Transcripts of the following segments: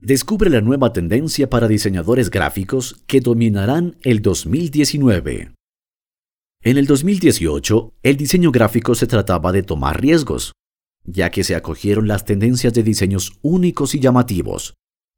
Descubre la nueva tendencia para diseñadores gráficos que dominarán el 2019. En el 2018, el diseño gráfico se trataba de tomar riesgos, ya que se acogieron las tendencias de diseños únicos y llamativos.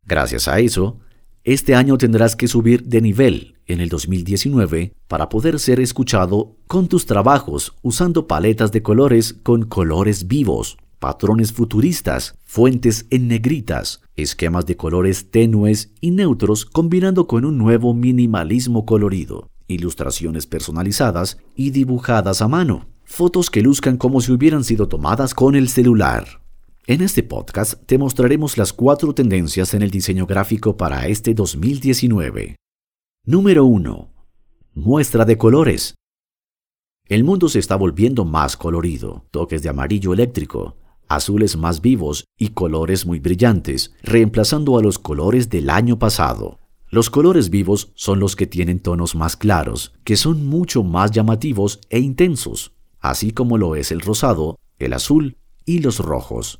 Gracias a eso, este año tendrás que subir de nivel en el 2019 para poder ser escuchado con tus trabajos usando paletas de colores con colores vivos, patrones futuristas, fuentes en negritas, esquemas de colores tenues y neutros combinando con un nuevo minimalismo colorido, ilustraciones personalizadas y dibujadas a mano, fotos que luzcan como si hubieran sido tomadas con el celular. En este podcast te mostraremos las cuatro tendencias en el diseño gráfico para este 2019. Número 1. Muestra de colores. El mundo se está volviendo más colorido, toques de amarillo eléctrico, azules más vivos y colores muy brillantes, reemplazando a los colores del año pasado. Los colores vivos son los que tienen tonos más claros, que son mucho más llamativos e intensos, así como lo es el rosado, el azul y los rojos.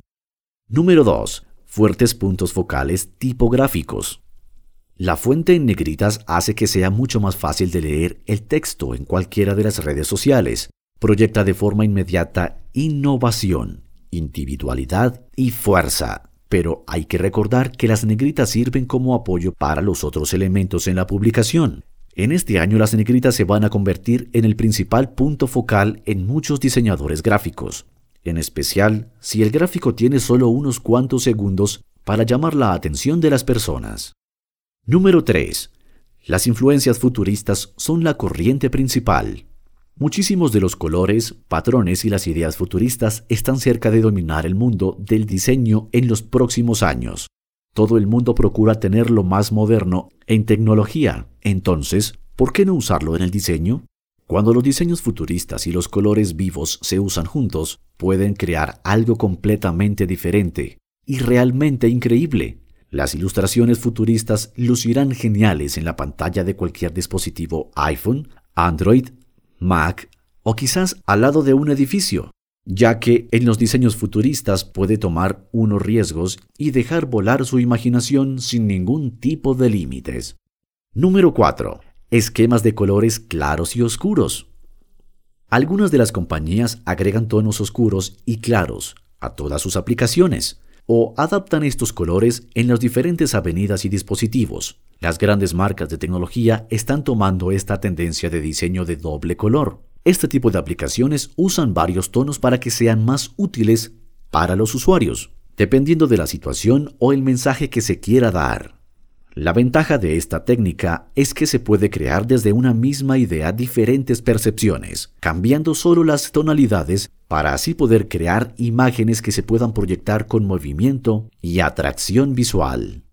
Número 2. Fuertes puntos focales tipográficos. La fuente en negritas hace que sea mucho más fácil de leer el texto en cualquiera de las redes sociales. Proyecta de forma inmediata innovación, individualidad y fuerza. Pero hay que recordar que las negritas sirven como apoyo para los otros elementos en la publicación. En este año las negritas se van a convertir en el principal punto focal en muchos diseñadores gráficos en especial si el gráfico tiene solo unos cuantos segundos para llamar la atención de las personas. Número 3. Las influencias futuristas son la corriente principal. Muchísimos de los colores, patrones y las ideas futuristas están cerca de dominar el mundo del diseño en los próximos años. Todo el mundo procura tener lo más moderno en tecnología, entonces, ¿por qué no usarlo en el diseño? Cuando los diseños futuristas y los colores vivos se usan juntos, pueden crear algo completamente diferente y realmente increíble. Las ilustraciones futuristas lucirán geniales en la pantalla de cualquier dispositivo iPhone, Android, Mac o quizás al lado de un edificio, ya que en los diseños futuristas puede tomar unos riesgos y dejar volar su imaginación sin ningún tipo de límites. Número 4 esquemas de colores claros y oscuros. Algunas de las compañías agregan tonos oscuros y claros a todas sus aplicaciones o adaptan estos colores en las diferentes avenidas y dispositivos. Las grandes marcas de tecnología están tomando esta tendencia de diseño de doble color. Este tipo de aplicaciones usan varios tonos para que sean más útiles para los usuarios, dependiendo de la situación o el mensaje que se quiera dar. La ventaja de esta técnica es que se puede crear desde una misma idea diferentes percepciones, cambiando solo las tonalidades para así poder crear imágenes que se puedan proyectar con movimiento y atracción visual.